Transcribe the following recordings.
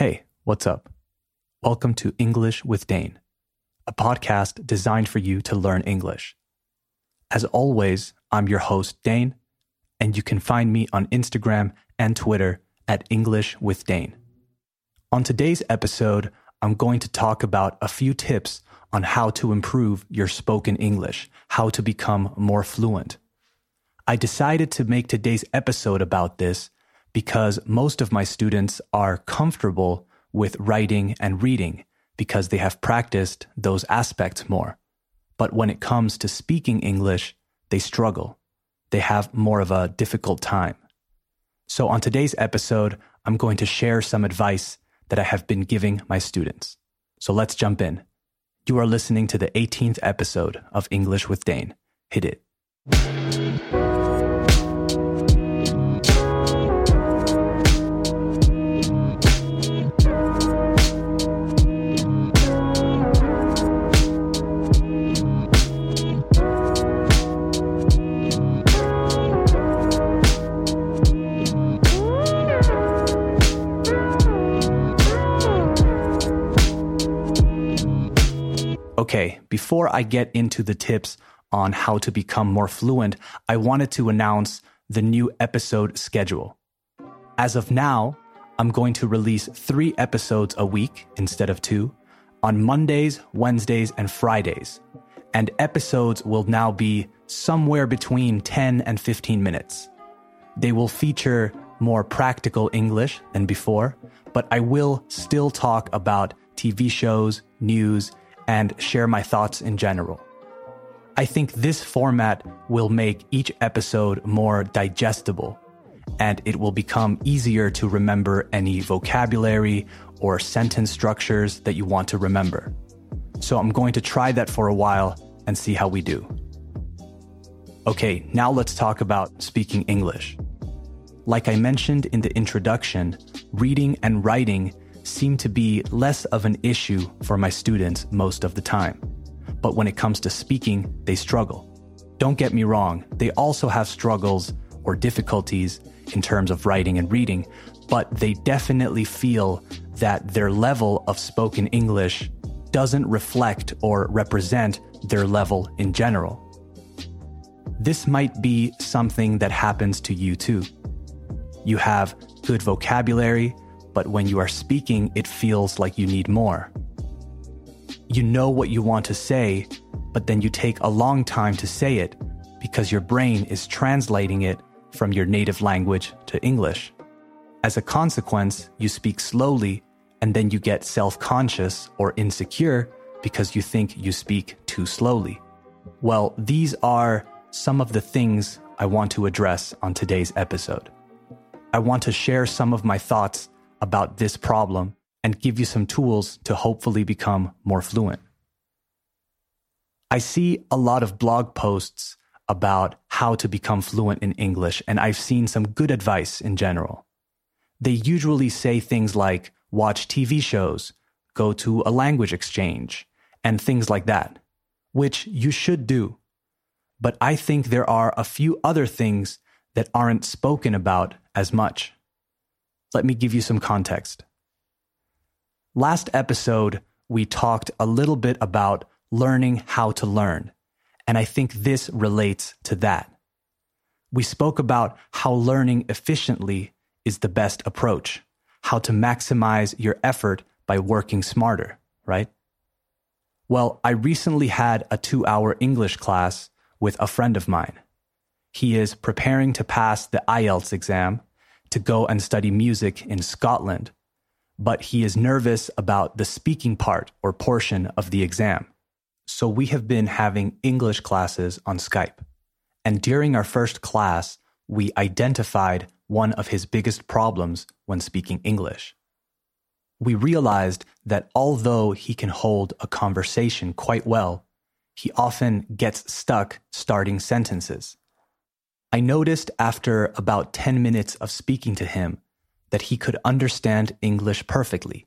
Hey, what's up? Welcome to English with Dane, a podcast designed for you to learn English. As always, I'm your host, Dane, and you can find me on Instagram and Twitter at English with Dane. On today's episode, I'm going to talk about a few tips on how to improve your spoken English, how to become more fluent. I decided to make today's episode about this because most of my students are comfortable with writing and reading because they have practiced those aspects more. But when it comes to speaking English, they struggle. They have more of a difficult time. So, on today's episode, I'm going to share some advice that I have been giving my students. So, let's jump in. You are listening to the 18th episode of English with Dane. Hit it. Okay, before I get into the tips on how to become more fluent, I wanted to announce the new episode schedule. As of now, I'm going to release three episodes a week instead of two on Mondays, Wednesdays, and Fridays. And episodes will now be somewhere between 10 and 15 minutes. They will feature more practical English than before, but I will still talk about TV shows, news, and share my thoughts in general. I think this format will make each episode more digestible and it will become easier to remember any vocabulary or sentence structures that you want to remember. So I'm going to try that for a while and see how we do. Okay, now let's talk about speaking English. Like I mentioned in the introduction, reading and writing seem to be less of an issue for my students most of the time. But when it comes to speaking, they struggle. Don't get me wrong, they also have struggles or difficulties in terms of writing and reading, but they definitely feel that their level of spoken English doesn't reflect or represent their level in general. This might be something that happens to you too. You have good vocabulary, but when you are speaking, it feels like you need more. You know what you want to say, but then you take a long time to say it because your brain is translating it from your native language to English. As a consequence, you speak slowly and then you get self conscious or insecure because you think you speak too slowly. Well, these are some of the things I want to address on today's episode. I want to share some of my thoughts about this problem and give you some tools to hopefully become more fluent. I see a lot of blog posts about how to become fluent in English, and I've seen some good advice in general. They usually say things like watch TV shows, go to a language exchange, and things like that, which you should do. But I think there are a few other things that aren't spoken about as much. Let me give you some context. Last episode, we talked a little bit about learning how to learn, and I think this relates to that. We spoke about how learning efficiently is the best approach, how to maximize your effort by working smarter, right? Well, I recently had a two hour English class with a friend of mine. He is preparing to pass the IELTS exam to go and study music in Scotland, but he is nervous about the speaking part or portion of the exam. So we have been having English classes on Skype. And during our first class, we identified one of his biggest problems when speaking English. We realized that although he can hold a conversation quite well, he often gets stuck starting sentences. I noticed after about 10 minutes of speaking to him that he could understand English perfectly,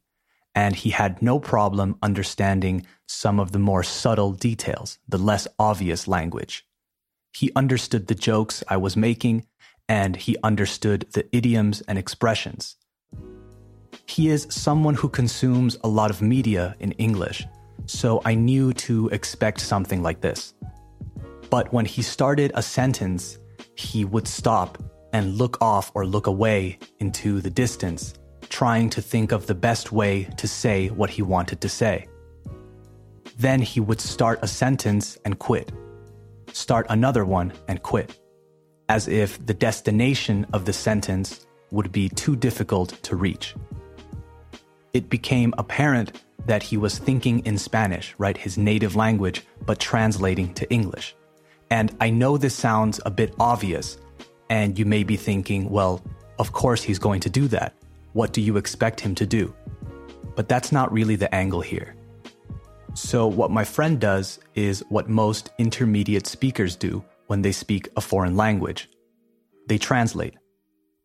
and he had no problem understanding some of the more subtle details, the less obvious language. He understood the jokes I was making, and he understood the idioms and expressions. He is someone who consumes a lot of media in English, so I knew to expect something like this. But when he started a sentence, he would stop and look off or look away into the distance, trying to think of the best way to say what he wanted to say. Then he would start a sentence and quit, start another one and quit, as if the destination of the sentence would be too difficult to reach. It became apparent that he was thinking in Spanish, right, his native language, but translating to English. And I know this sounds a bit obvious, and you may be thinking, well, of course he's going to do that. What do you expect him to do? But that's not really the angle here. So, what my friend does is what most intermediate speakers do when they speak a foreign language they translate.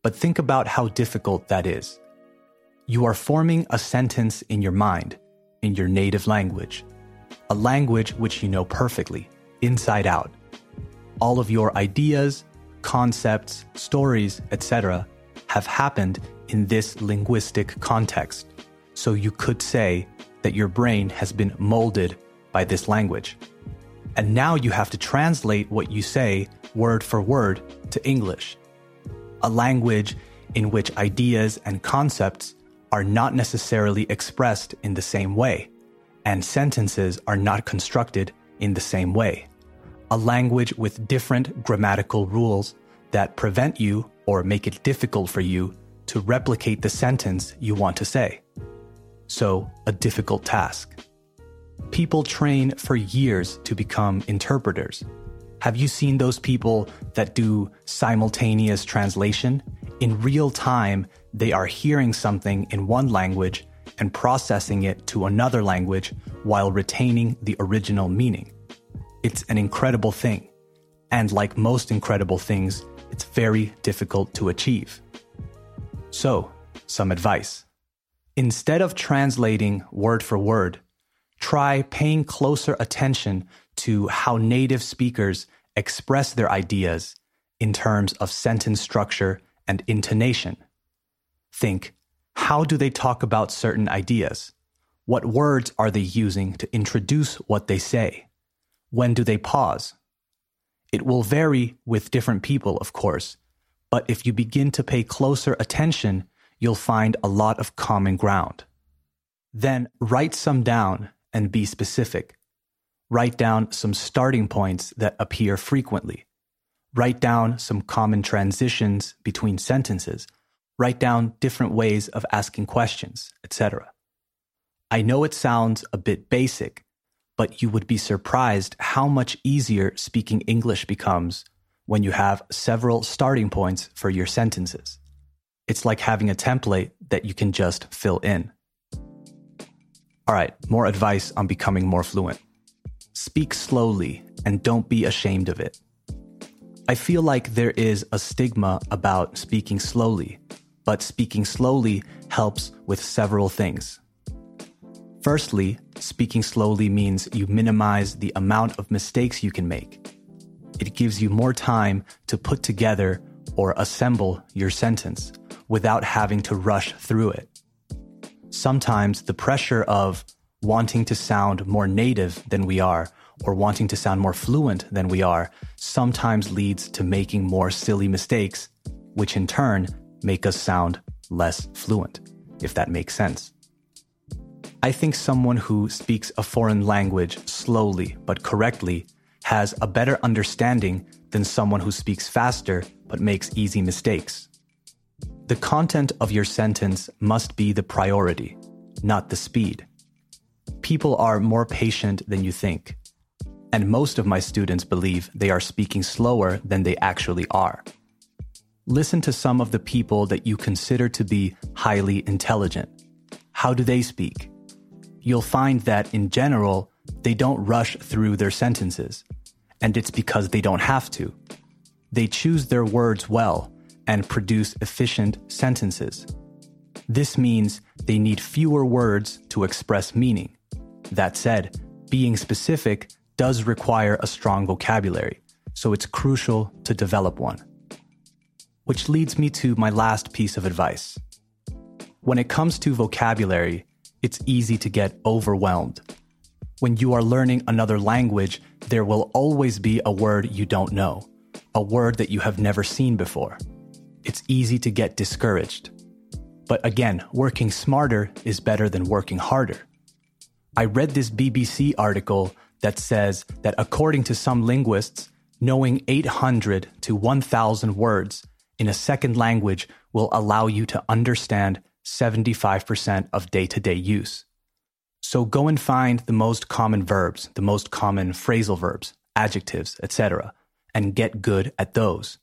But think about how difficult that is. You are forming a sentence in your mind, in your native language, a language which you know perfectly, inside out. All of your ideas, concepts, stories, etc., have happened in this linguistic context. So you could say that your brain has been molded by this language. And now you have to translate what you say word for word to English, a language in which ideas and concepts are not necessarily expressed in the same way, and sentences are not constructed in the same way. A language with different grammatical rules that prevent you or make it difficult for you to replicate the sentence you want to say. So, a difficult task. People train for years to become interpreters. Have you seen those people that do simultaneous translation? In real time, they are hearing something in one language and processing it to another language while retaining the original meaning. It's an incredible thing. And like most incredible things, it's very difficult to achieve. So, some advice. Instead of translating word for word, try paying closer attention to how native speakers express their ideas in terms of sentence structure and intonation. Think, how do they talk about certain ideas? What words are they using to introduce what they say? When do they pause? It will vary with different people, of course, but if you begin to pay closer attention, you'll find a lot of common ground. Then write some down and be specific. Write down some starting points that appear frequently. Write down some common transitions between sentences. Write down different ways of asking questions, etc. I know it sounds a bit basic, but you would be surprised how much easier speaking English becomes when you have several starting points for your sentences. It's like having a template that you can just fill in. All right, more advice on becoming more fluent. Speak slowly and don't be ashamed of it. I feel like there is a stigma about speaking slowly, but speaking slowly helps with several things. Firstly, speaking slowly means you minimize the amount of mistakes you can make. It gives you more time to put together or assemble your sentence without having to rush through it. Sometimes the pressure of wanting to sound more native than we are or wanting to sound more fluent than we are sometimes leads to making more silly mistakes, which in turn make us sound less fluent, if that makes sense. I think someone who speaks a foreign language slowly but correctly has a better understanding than someone who speaks faster but makes easy mistakes. The content of your sentence must be the priority, not the speed. People are more patient than you think, and most of my students believe they are speaking slower than they actually are. Listen to some of the people that you consider to be highly intelligent. How do they speak? You'll find that in general, they don't rush through their sentences. And it's because they don't have to. They choose their words well and produce efficient sentences. This means they need fewer words to express meaning. That said, being specific does require a strong vocabulary, so it's crucial to develop one. Which leads me to my last piece of advice. When it comes to vocabulary, it's easy to get overwhelmed. When you are learning another language, there will always be a word you don't know, a word that you have never seen before. It's easy to get discouraged. But again, working smarter is better than working harder. I read this BBC article that says that according to some linguists, knowing 800 to 1,000 words in a second language will allow you to understand 75% of day to day use. So go and find the most common verbs, the most common phrasal verbs, adjectives, etc., and get good at those.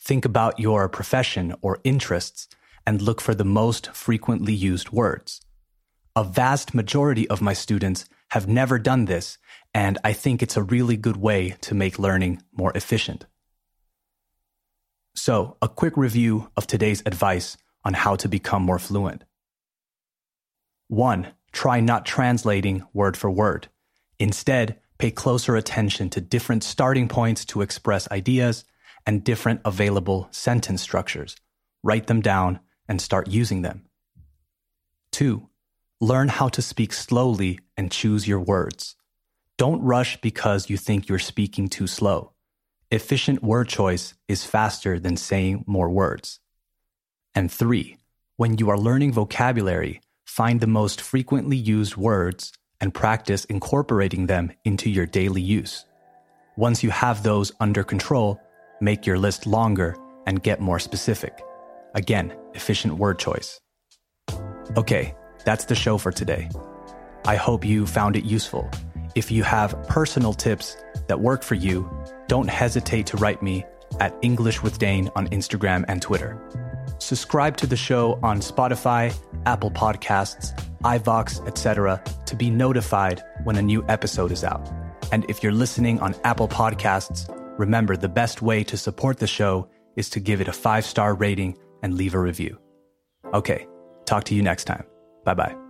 Think about your profession or interests and look for the most frequently used words. A vast majority of my students have never done this, and I think it's a really good way to make learning more efficient. So, a quick review of today's advice on how to become more fluent. 1. Try not translating word for word. Instead, pay closer attention to different starting points to express ideas and different available sentence structures. Write them down and start using them. 2. Learn how to speak slowly and choose your words. Don't rush because you think you're speaking too slow. Efficient word choice is faster than saying more words. And three, when you are learning vocabulary, find the most frequently used words and practice incorporating them into your daily use. Once you have those under control, make your list longer and get more specific. Again, efficient word choice. Okay, that's the show for today. I hope you found it useful. If you have personal tips that work for you, don't hesitate to write me at English with Dane on Instagram and Twitter. Subscribe to the show on Spotify, Apple Podcasts, iVoox, etc. to be notified when a new episode is out. And if you're listening on Apple Podcasts, remember the best way to support the show is to give it a five star rating and leave a review. Okay, talk to you next time. Bye bye.